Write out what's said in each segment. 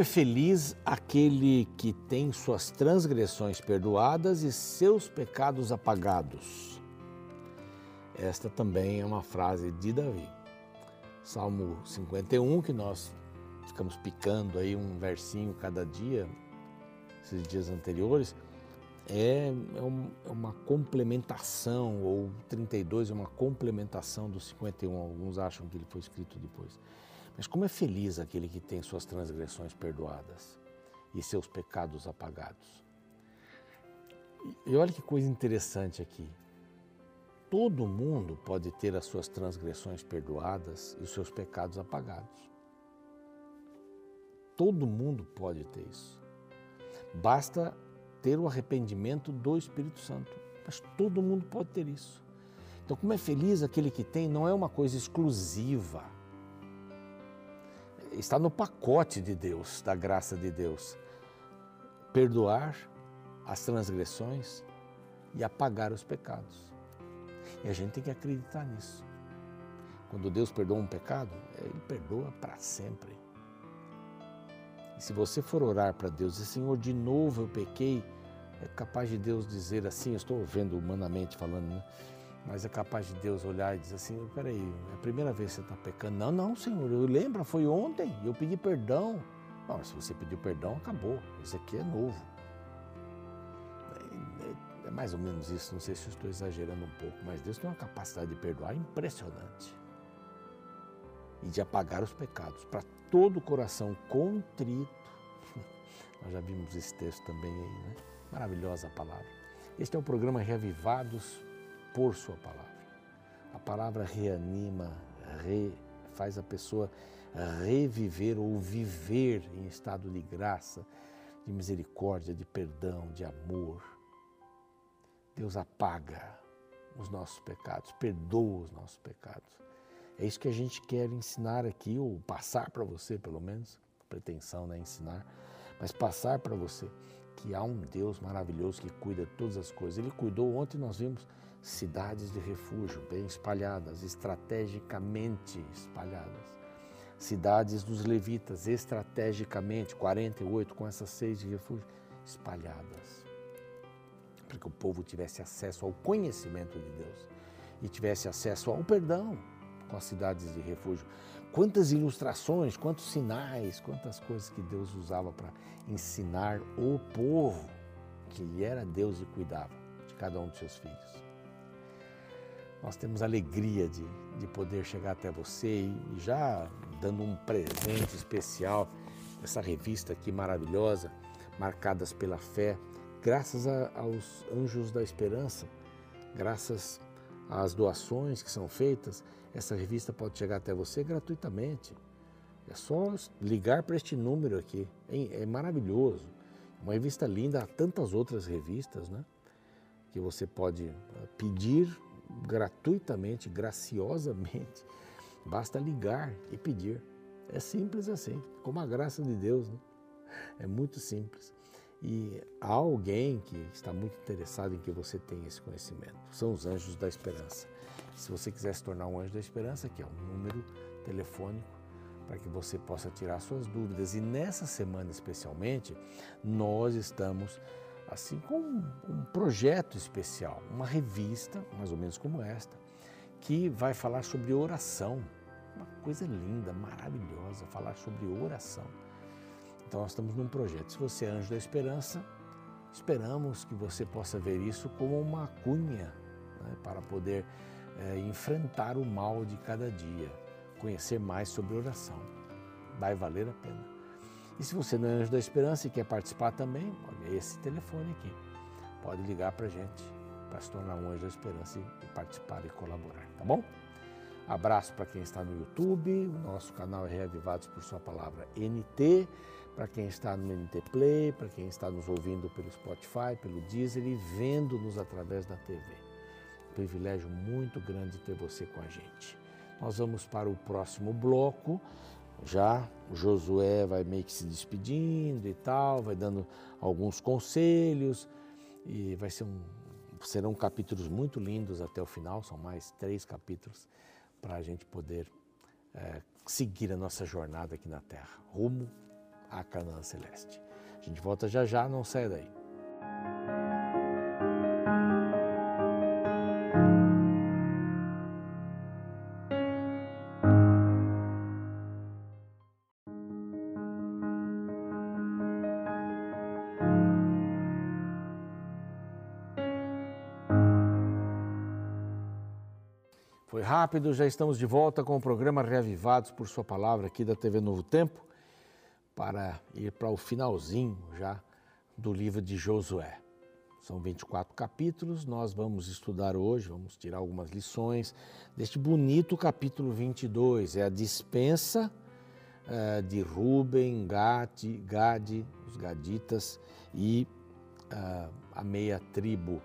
É feliz aquele que tem suas transgressões perdoadas e seus pecados apagados. Esta também é uma frase de Davi. Salmo 51, que nós ficamos picando aí um versinho cada dia, esses dias anteriores, é, é, é uma complementação, ou 32 é uma complementação do 51. Alguns acham que ele foi escrito depois. Mas como é feliz aquele que tem suas transgressões perdoadas e seus pecados apagados. E olha que coisa interessante aqui. Todo mundo pode ter as suas transgressões perdoadas e os seus pecados apagados. Todo mundo pode ter isso. Basta ter o arrependimento do Espírito Santo. Mas todo mundo pode ter isso. Então, como é feliz aquele que tem, não é uma coisa exclusiva está no pacote de Deus, da graça de Deus. Perdoar as transgressões e apagar os pecados. E a gente tem que acreditar nisso. Quando Deus perdoa um pecado, Ele perdoa para sempre. E se você for orar para Deus e Senhor, de novo eu pequei, é capaz de Deus dizer assim, eu estou vendo humanamente falando, né? Mas é capaz de Deus olhar e dizer assim: peraí, é a primeira vez que você está pecando. Não, não, Senhor, eu lembro, foi ontem, eu pedi perdão. Não, se você pediu perdão, acabou. Isso aqui é novo. É, é, é mais ou menos isso, não sei se estou exagerando um pouco, mas Deus tem uma capacidade de perdoar impressionante e de apagar os pecados para todo o coração contrito. Nós já vimos esse texto também aí, né? Maravilhosa a palavra. Este é o programa Reavivados por Sua palavra. A palavra reanima, re, faz a pessoa reviver ou viver em estado de graça, de misericórdia, de perdão, de amor. Deus apaga os nossos pecados, perdoa os nossos pecados. É isso que a gente quer ensinar aqui, ou passar para você, pelo menos. Pretensão não é ensinar, mas passar para você que há um Deus maravilhoso que cuida de todas as coisas. Ele cuidou, ontem nós vimos cidades de refúgio bem espalhadas, estrategicamente espalhadas. Cidades dos levitas, estrategicamente, 48 com essas seis de refúgio, espalhadas. Para que o povo tivesse acesso ao conhecimento de Deus e tivesse acesso ao perdão com as cidades de refúgio. Quantas ilustrações, quantos sinais, quantas coisas que Deus usava para ensinar o povo que Ele era Deus e cuidava de cada um de seus filhos nós temos alegria de, de poder chegar até você e, já dando um presente especial, essa revista aqui maravilhosa, Marcadas pela Fé, graças a, aos Anjos da Esperança, graças às doações que são feitas, essa revista pode chegar até você gratuitamente. É só ligar para este número aqui, é, é maravilhoso. Uma revista linda, há tantas outras revistas, né? Que você pode eh, pedir gratuitamente, graciosamente. Basta ligar e pedir. É simples assim, como a graça de Deus. Né? É muito simples. E há alguém que está muito interessado em que você tenha esse conhecimento. São os anjos da esperança. Se você quiser se tornar um anjo da esperança, aqui é um número telefônico para que você possa tirar suas dúvidas. E nessa semana especialmente, nós estamos assim com um projeto especial, uma revista, mais ou menos como esta, que vai falar sobre oração. Uma coisa linda, maravilhosa, falar sobre oração. Então nós estamos num projeto. Se você é anjo da esperança, esperamos que você possa ver isso como uma cunha né, para poder é, enfrentar o mal de cada dia, conhecer mais sobre oração. Vai valer a pena. E se você não é anjo da esperança e quer participar também, olha esse telefone aqui. Pode ligar para a gente para se tornar um anjo da esperança e participar e colaborar, tá bom? Abraço para quem está no YouTube, o nosso canal é Reavivados por Sua Palavra NT, para quem está no NT Play, para quem está nos ouvindo pelo Spotify, pelo Deezer e vendo-nos através da TV. Um privilégio muito grande ter você com a gente. Nós vamos para o próximo bloco já o Josué vai meio que se despedindo e tal, vai dando alguns conselhos e vai ser um, serão capítulos muito lindos até o final, são mais três capítulos para a gente poder é, seguir a nossa jornada aqui na Terra, rumo à Canaã Celeste. A gente volta já já, não sai daí. Rápido, já estamos de volta com o programa Reavivados por Sua Palavra aqui da TV Novo Tempo, para ir para o finalzinho já do livro de Josué. São 24 capítulos, nós vamos estudar hoje, vamos tirar algumas lições deste bonito capítulo 22. É a dispensa uh, de Ruben, Gade, Gade, os Gaditas e uh, a meia tribo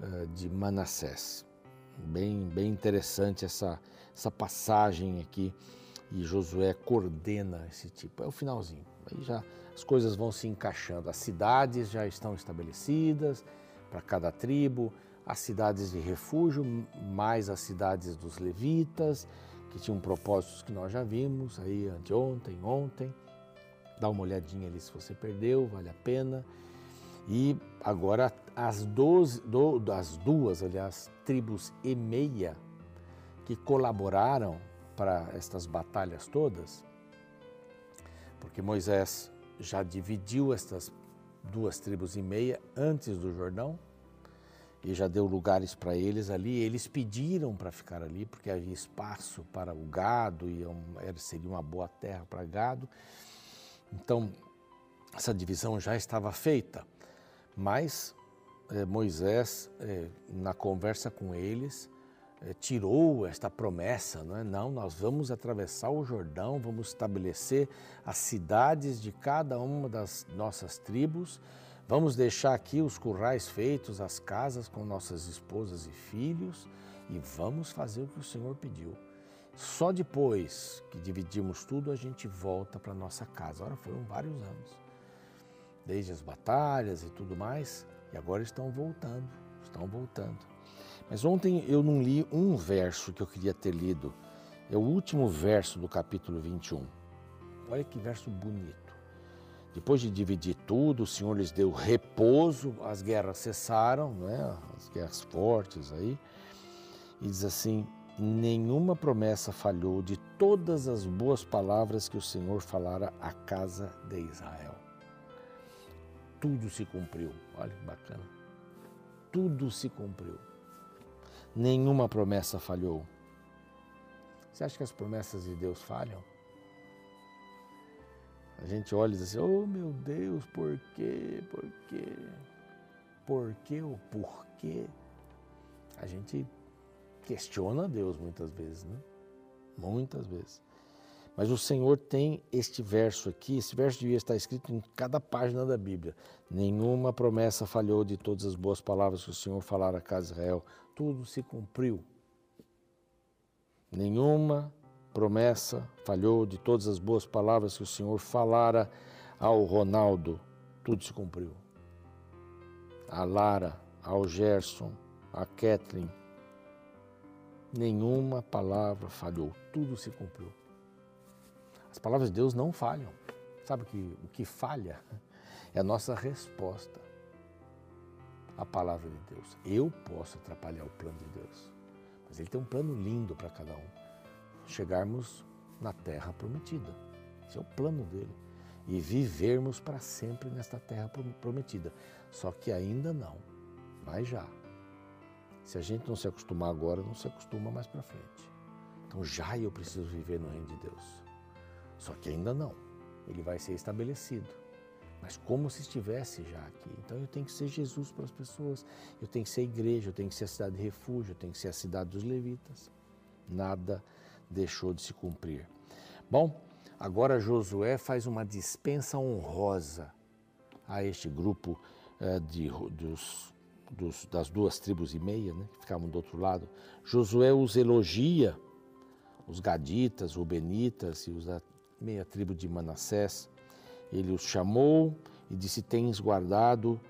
uh, de Manassés. Bem, bem interessante essa, essa passagem aqui. E Josué coordena esse tipo. É o finalzinho. Aí já as coisas vão se encaixando. As cidades já estão estabelecidas para cada tribo, as cidades de refúgio, mais as cidades dos levitas, que tinham propósitos que nós já vimos aí anteontem, ontem. Dá uma olhadinha ali se você perdeu, vale a pena. E agora as, doze, do, as duas, aliás, tribos e meia que colaboraram para estas batalhas todas, porque Moisés já dividiu estas duas tribos e meia antes do Jordão e já deu lugares para eles ali. Eles pediram para ficar ali porque havia espaço para o gado e seria uma boa terra para gado. Então, essa divisão já estava feita. Mas é, Moisés, é, na conversa com eles, é, tirou esta promessa, não é? Não, nós vamos atravessar o Jordão, vamos estabelecer as cidades de cada uma das nossas tribos, vamos deixar aqui os currais feitos, as casas com nossas esposas e filhos e vamos fazer o que o Senhor pediu. Só depois que dividimos tudo, a gente volta para nossa casa. Ora, foram vários anos desde as batalhas e tudo mais, e agora estão voltando, estão voltando. Mas ontem eu não li um verso que eu queria ter lido. É o último verso do capítulo 21. Olha que verso bonito. Depois de dividir tudo, o Senhor lhes deu repouso, as guerras cessaram, né? as guerras fortes aí. E diz assim: nenhuma promessa falhou de todas as boas palavras que o Senhor falara à casa de Israel tudo se cumpriu. Olha que bacana. Tudo se cumpriu. Nenhuma promessa falhou. Você acha que as promessas de Deus falham? A gente olha e diz assim: Oh meu Deus, por quê? Por quê? Por quê ou por quê? A gente questiona Deus muitas vezes, né? Muitas vezes. Mas o Senhor tem este verso aqui, esse verso devia estar escrito em cada página da Bíblia. Nenhuma promessa falhou de todas as boas palavras que o Senhor falara à casa de Israel. Tudo se cumpriu. Nenhuma promessa falhou de todas as boas palavras que o Senhor falara ao Ronaldo. Tudo se cumpriu. A Lara, ao Gerson, a Kathleen. Nenhuma palavra falhou. Tudo se cumpriu. As palavras de Deus não falham. Sabe o que, o que falha? É a nossa resposta à palavra de Deus. Eu posso atrapalhar o plano de Deus, mas Ele tem um plano lindo para cada um. Chegarmos na terra prometida. Esse é o plano dele. E vivermos para sempre nesta terra prometida. Só que ainda não, mas já. Se a gente não se acostumar agora, não se acostuma mais para frente. Então já eu preciso viver no reino de Deus. Só que ainda não. Ele vai ser estabelecido. Mas como se estivesse já aqui. Então eu tenho que ser Jesus para as pessoas. Eu tenho que ser a igreja, eu tenho que ser a cidade de refúgio, eu tenho que ser a cidade dos levitas. Nada deixou de se cumprir. Bom, agora Josué faz uma dispensa honrosa a este grupo eh, de, dos, dos, das duas tribos e meia, né, que ficavam do outro lado. Josué os elogia, os gaditas, rubenitas e os meia tribo de Manassés. Ele os chamou e disse: Tens guardado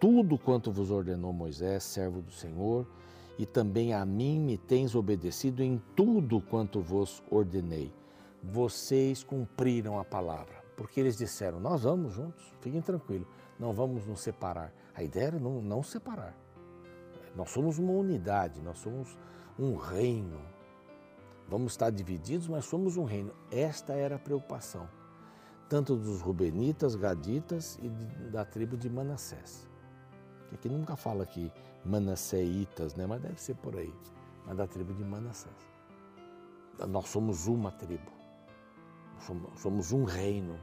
tudo quanto vos ordenou Moisés, servo do Senhor, e também a mim me tens obedecido em tudo quanto vos ordenei. Vocês cumpriram a palavra. porque eles disseram: Nós vamos juntos, fiquem tranquilos, não vamos nos separar. A ideia era não, não separar. Nós somos uma unidade, nós somos um reino. Vamos estar divididos, mas somos um reino. Esta era a preocupação, tanto dos Rubenitas, Gaditas e da tribo de Manassés. Aqui nunca fala aqui Manasseitas, né? mas deve ser por aí, mas da tribo de Manassés. Nós somos uma tribo, somos um reino.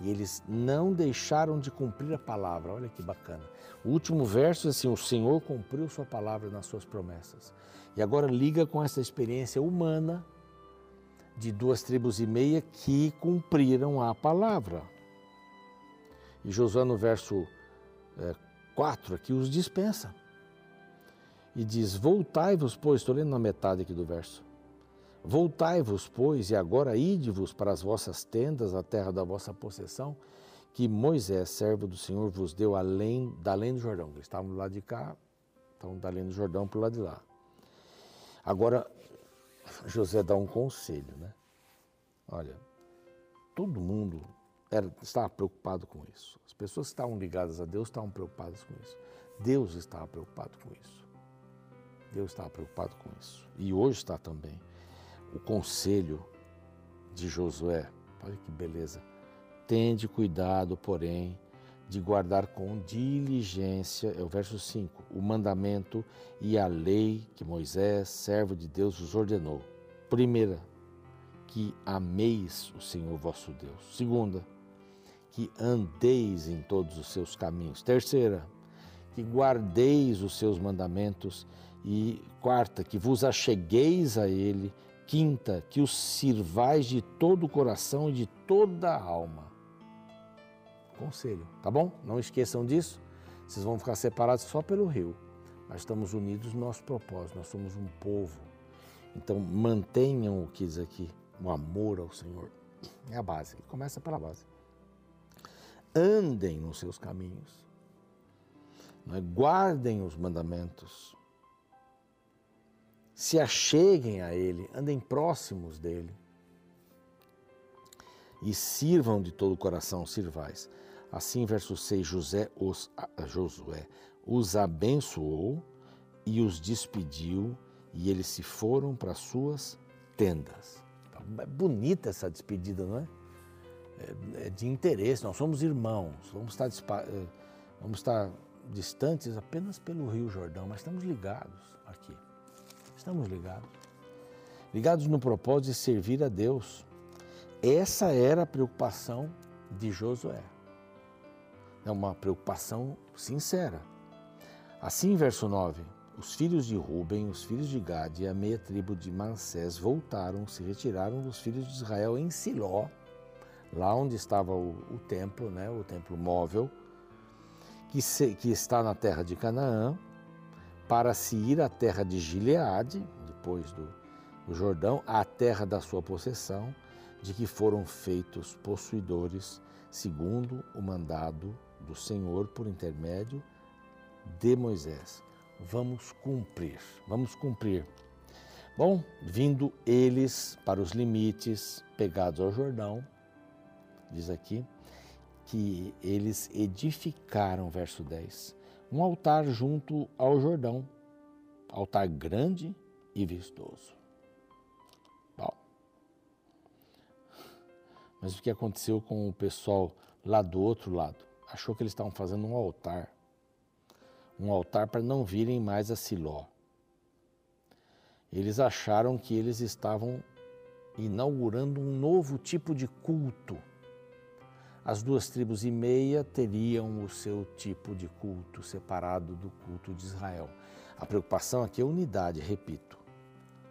E eles não deixaram de cumprir a palavra. Olha que bacana. O último verso é assim: o Senhor cumpriu sua palavra nas suas promessas. E agora liga com essa experiência humana de duas tribos e meia que cumpriram a palavra. E Josué, no verso é, 4, aqui os dispensa. E diz: Voltai-vos, pois, estou lendo na metade aqui do verso. Voltai-vos, pois, e agora ide-vos para as vossas tendas, a terra da vossa possessão, que Moisés, servo do Senhor, vos deu além, da além do Jordão. Eles estavam do lado de cá, então da além do Jordão para o lado de lá. Agora, José dá um conselho, né? Olha, todo mundo era, estava preocupado com isso. As pessoas que estavam ligadas a Deus estavam preocupadas com isso. Deus estava preocupado com isso. Deus estava preocupado com isso. E hoje está também o conselho de Josué. Olha que beleza. Tende cuidado, porém, de guardar com diligência, é o verso 5, o mandamento e a lei que Moisés, servo de Deus, vos ordenou. Primeira, que ameis o Senhor vosso Deus. Segunda, que andeis em todos os seus caminhos. Terceira, que guardeis os seus mandamentos. E quarta, que vos achegueis a Ele Quinta, que os sirvais de todo o coração e de toda a alma. Conselho, tá bom? Não esqueçam disso. Vocês vão ficar separados só pelo rio, mas estamos unidos no nosso propósito. Nós somos um povo. Então mantenham o que diz aqui, o amor ao Senhor. É a base. Começa pela base. Andem nos seus caminhos. É? Guardem os mandamentos se acheguem a Ele, andem próximos dele e sirvam de todo o coração, sirvais. Assim, verso 6, José os, Josué os abençoou e os despediu, e eles se foram para suas tendas. É bonita essa despedida, não é? É, é de interesse, nós somos irmãos, vamos estar, eh, vamos estar distantes apenas pelo Rio Jordão, mas estamos ligados aqui. Estamos ligados. Ligados no propósito de servir a Deus. Essa era a preocupação de Josué. É uma preocupação sincera. Assim, verso 9: Os filhos de Ruben, os filhos de Gad e a meia tribo de Mansés voltaram, se retiraram dos filhos de Israel em Siló, lá onde estava o, o templo, né, o templo móvel, que, se, que está na terra de Canaã, para se ir à terra de Gileade, depois do, do Jordão, à terra da sua possessão, de que foram feitos possuidores, segundo o mandado do Senhor por intermédio de Moisés. Vamos cumprir, vamos cumprir. Bom, vindo eles para os limites pegados ao Jordão, diz aqui, que eles edificaram, verso 10, um altar junto ao Jordão, altar grande e vistoso. Bom, mas o que aconteceu com o pessoal lá do outro lado? Achou que eles estavam fazendo um altar, um altar para não virem mais a Siló. Eles acharam que eles estavam inaugurando um novo tipo de culto as duas tribos e meia teriam o seu tipo de culto separado do culto de Israel. A preocupação aqui é unidade, repito.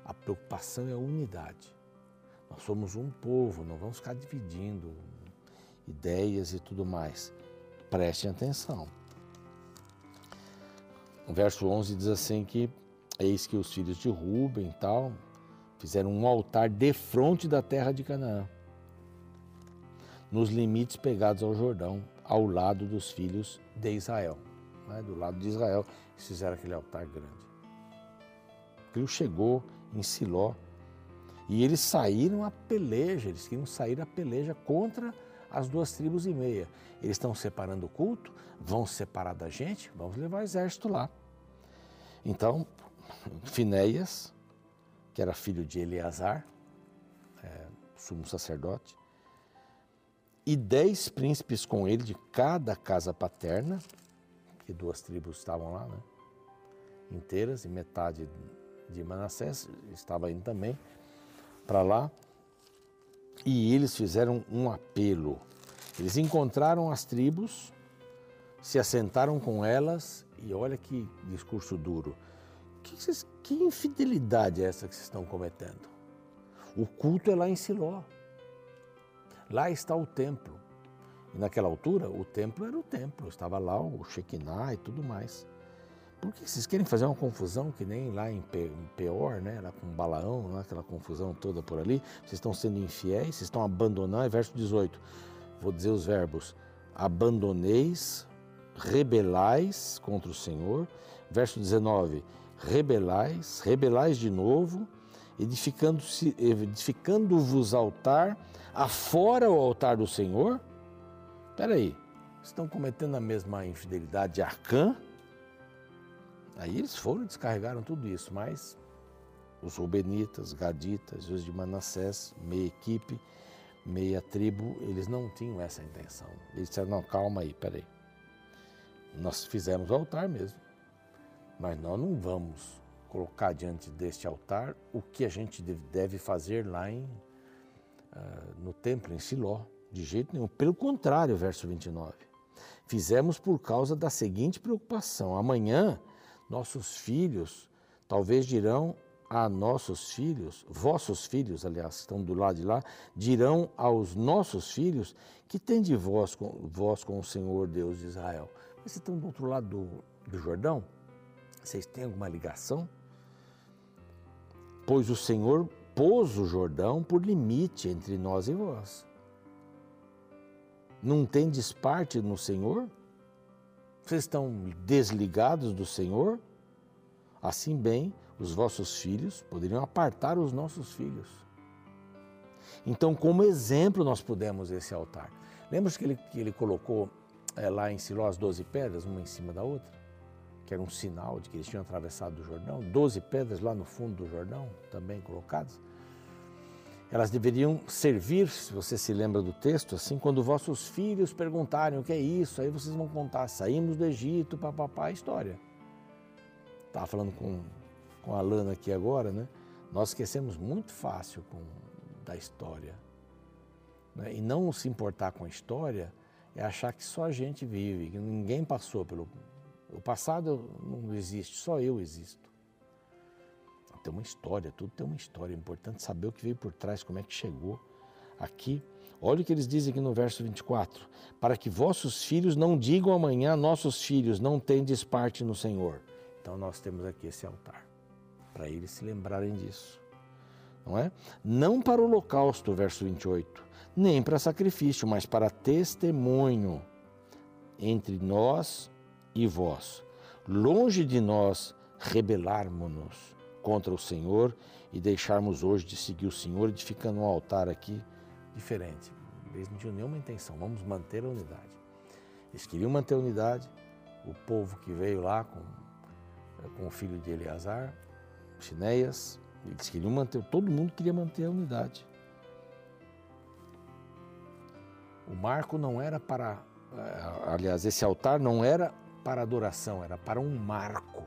A preocupação é a unidade. Nós somos um povo, não vamos ficar dividindo ideias e tudo mais. Prestem atenção. O verso 11 diz assim que eis que os filhos de Ruben tal fizeram um altar de frente da terra de Canaã nos limites pegados ao Jordão, ao lado dos filhos de Israel. Né? Do lado de Israel, fizeram aquele altar grande. Aquilo chegou em Siló e eles saíram a peleja, eles queriam sair a peleja contra as duas tribos e meia. Eles estão separando o culto, vão separar da gente, vamos levar o exército lá. Então, Finéias, que era filho de Eleazar, é, sumo sacerdote, e dez príncipes com ele de cada casa paterna, que duas tribos estavam lá, né? inteiras, e metade de Manassés estava indo também para lá. E eles fizeram um apelo. Eles encontraram as tribos, se assentaram com elas, e olha que discurso duro. Que, que infidelidade é essa que vocês estão cometendo? O culto é lá em Siló. Lá está o templo. E naquela altura, o templo era o templo, estava lá o Shekinah e tudo mais. Por que vocês querem fazer uma confusão que nem lá em Peor, né? Lá com Balaão, lá, aquela confusão toda por ali? Vocês estão sendo infiéis, vocês estão abandonando. Verso 18, vou dizer os verbos: abandoneis, rebelais contra o Senhor. Verso 19, rebelais, rebelais de novo, edificando-vos edificando altar, afora o altar do Senhor. Espera aí, estão cometendo a mesma infidelidade de Arcã? Aí eles foram e descarregaram tudo isso, mas os Rubenitas, Gaditas, os de Manassés, meia equipe, meia tribo, eles não tinham essa intenção. Eles disseram, não, calma aí, peraí. Nós fizemos o altar mesmo, mas nós não vamos colocar diante deste altar o que a gente deve fazer lá em, uh, no templo, em Siló, de jeito nenhum. Pelo contrário, verso 29. Fizemos por causa da seguinte preocupação: amanhã nossos filhos talvez dirão a nossos filhos, vossos filhos, aliás, estão do lado de lá, dirão aos nossos filhos que tem de vós com, vós com o Senhor Deus de Israel. Vocês estão do outro lado do, do Jordão? Vocês têm alguma ligação? Pois o Senhor pôs o Jordão por limite entre nós e vós. Não tendes parte no Senhor? Vocês estão desligados do Senhor? Assim bem, os vossos filhos poderiam apartar os nossos filhos. Então, como exemplo, nós pudemos esse altar. Lembra que ele, que ele colocou é, lá em Siló as doze pedras, uma em cima da outra? Que era um sinal de que eles tinham atravessado o Jordão. Doze pedras lá no fundo do Jordão, também colocadas. Elas deveriam servir, se você se lembra do texto, assim, quando vossos filhos perguntarem o que é isso, aí vocês vão contar, saímos do Egito, papapá, história. Estava falando com, com a Lana aqui agora, né? Nós esquecemos muito fácil com, da história. Né? E não se importar com a história é achar que só a gente vive, que ninguém passou pelo. O passado não existe, só eu existo tem uma história, tudo tem uma história. É importante saber o que veio por trás, como é que chegou aqui. Olha o que eles dizem aqui no verso 24: Para que vossos filhos não digam amanhã, nossos filhos não tendes parte no Senhor. Então nós temos aqui esse altar, para eles se lembrarem disso. Não é? Não para o holocausto, verso 28, nem para sacrifício, mas para testemunho entre nós e vós. Longe de nós rebelarmos-nos contra o Senhor e deixarmos hoje de seguir o Senhor, edificando um altar aqui diferente. Eles não tinham nenhuma intenção, vamos manter a unidade. Eles queriam manter a unidade, o povo que veio lá com, com o filho de Eleazar, Finéias, eles queriam manter, todo mundo queria manter a unidade. O marco não era para, eh, aliás, esse altar não era para adoração, era para um marco.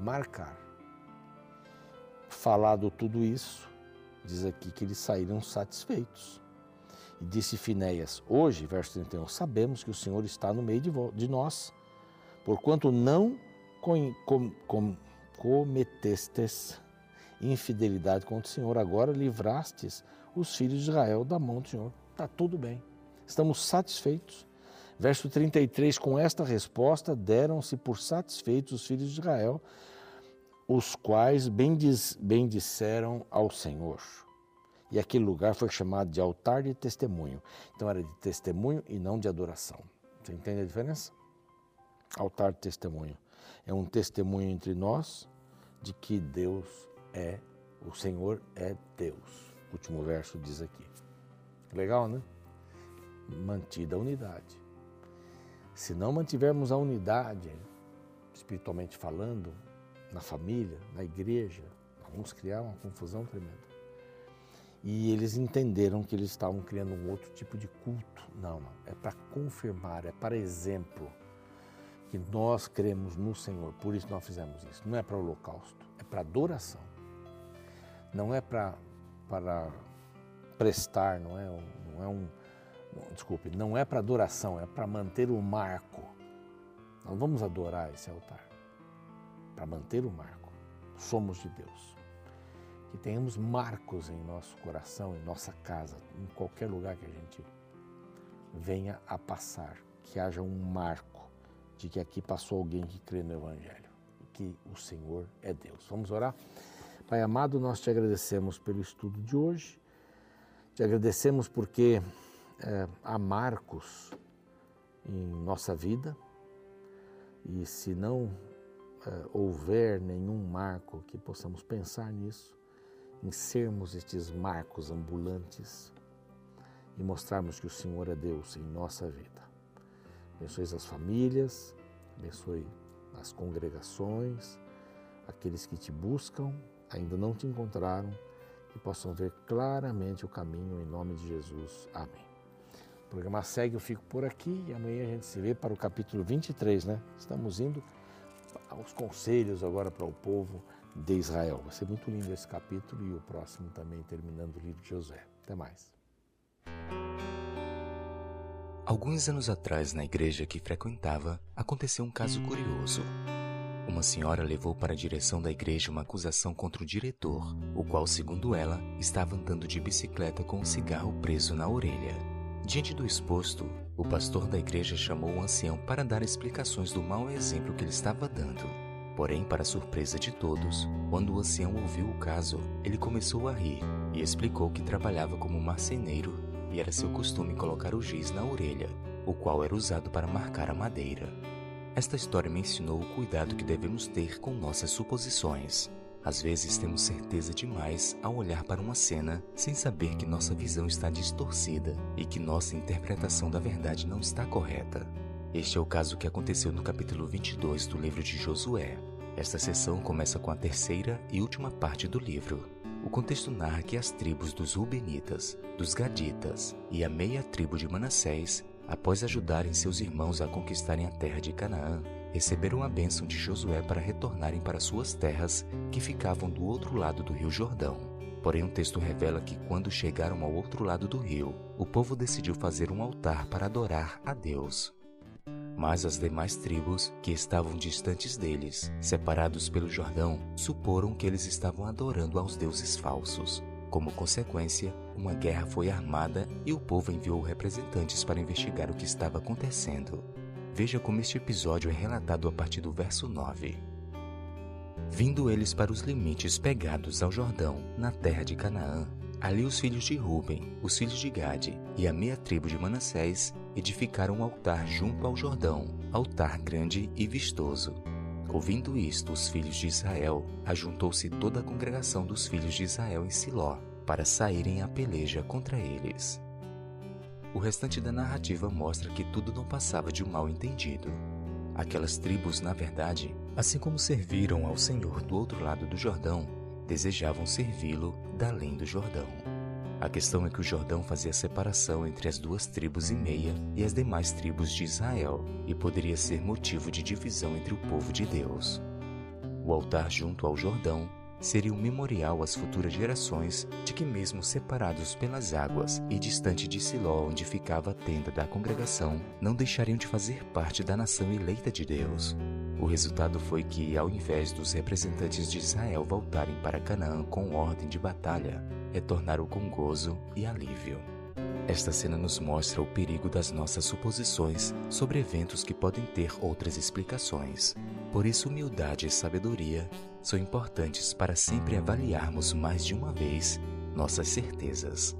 Marcar falado tudo isso, diz aqui que eles saíram satisfeitos. E disse Finéias: Hoje, verso 31, sabemos que o Senhor está no meio de, nós, porquanto não com, com, cometestes infidelidade contra o Senhor, agora livrastes os filhos de Israel da mão do Senhor. Está tudo bem, estamos satisfeitos. Verso 33, com esta resposta, deram-se por satisfeitos os filhos de Israel, os quais bendisseram ao Senhor. E aquele lugar foi chamado de altar de testemunho. Então era de testemunho e não de adoração. Você entende a diferença? Altar de testemunho. É um testemunho entre nós de que Deus é, o Senhor é Deus. O último verso diz aqui. Legal, né? mantida a unidade. Se não mantivermos a unidade, espiritualmente falando, na família, na igreja, vamos criar uma confusão tremenda. E eles entenderam que eles estavam criando um outro tipo de culto. Não, não. É para confirmar, é para exemplo que nós cremos no Senhor. Por isso nós fizemos isso. Não é para holocausto, é para adoração. Não é para para prestar, não é, não é um desculpe, não é para adoração, é para manter o marco. Nós vamos adorar esse altar para manter o marco. Somos de Deus que tenhamos marcos em nosso coração, em nossa casa, em qualquer lugar que a gente venha a passar, que haja um marco de que aqui passou alguém que crê no Evangelho, que o Senhor é Deus. Vamos orar? Pai amado, nós te agradecemos pelo estudo de hoje, te agradecemos porque é, há marcos em nossa vida e se não é, houver nenhum marco que possamos pensar nisso, em sermos estes marcos ambulantes e mostrarmos que o Senhor é Deus em nossa vida. Abençoe as famílias, abençoe as congregações, aqueles que te buscam, ainda não te encontraram, que possam ver claramente o caminho em nome de Jesus. Amém. Programa segue, eu fico por aqui e amanhã a gente se vê para o capítulo 23, né? Estamos indo aos conselhos agora para o povo de Israel. Vai ser muito lindo esse capítulo e o próximo também, terminando o livro de Josué. Até mais. Alguns anos atrás, na igreja que frequentava, aconteceu um caso curioso. Uma senhora levou para a direção da igreja uma acusação contra o diretor, o qual, segundo ela, estava andando de bicicleta com um cigarro preso na orelha. Diante do exposto, o pastor da igreja chamou o ancião para dar explicações do mau exemplo que ele estava dando. Porém, para surpresa de todos, quando o ancião ouviu o caso, ele começou a rir e explicou que trabalhava como marceneiro e era seu costume colocar o giz na orelha, o qual era usado para marcar a madeira. Esta história me ensinou o cuidado que devemos ter com nossas suposições. Às vezes temos certeza demais ao olhar para uma cena sem saber que nossa visão está distorcida e que nossa interpretação da verdade não está correta. Este é o caso que aconteceu no capítulo 22 do livro de Josué. Esta sessão começa com a terceira e última parte do livro. O contexto narra que as tribos dos Rubenitas, dos Gaditas e a meia tribo de Manassés, após ajudarem seus irmãos a conquistarem a terra de Canaã, receberam a bênção de Josué para retornarem para suas terras que ficavam do outro lado do rio Jordão. Porém, o texto revela que quando chegaram ao outro lado do rio, o povo decidiu fazer um altar para adorar a Deus. Mas as demais tribos, que estavam distantes deles, separados pelo Jordão, suporam que eles estavam adorando aos deuses falsos. Como consequência, uma guerra foi armada e o povo enviou representantes para investigar o que estava acontecendo. Veja como este episódio é relatado a partir do verso 9. Vindo eles para os limites pegados ao Jordão, na terra de Canaã, Ali os filhos de Ruben, os filhos de Gade e a meia tribo de Manassés edificaram um altar junto ao Jordão, altar grande e vistoso. Ouvindo isto, os filhos de Israel, ajuntou-se toda a congregação dos filhos de Israel em Siló, para saírem à peleja contra eles. O restante da narrativa mostra que tudo não passava de um mal entendido. Aquelas tribos, na verdade, assim como serviram ao Senhor do outro lado do Jordão, desejavam servi-lo além do Jordão. A questão é que o Jordão fazia separação entre as duas tribos e meia e as demais tribos de Israel e poderia ser motivo de divisão entre o povo de Deus. O altar junto ao Jordão seria um memorial às futuras gerações de que, mesmo separados pelas águas e distante de Siló, onde ficava a tenda da congregação, não deixariam de fazer parte da nação eleita de Deus. O resultado foi que, ao invés dos representantes de Israel voltarem para Canaã com ordem de batalha, retornaram com gozo e alívio. Esta cena nos mostra o perigo das nossas suposições sobre eventos que podem ter outras explicações. Por isso, humildade e sabedoria são importantes para sempre avaliarmos mais de uma vez nossas certezas.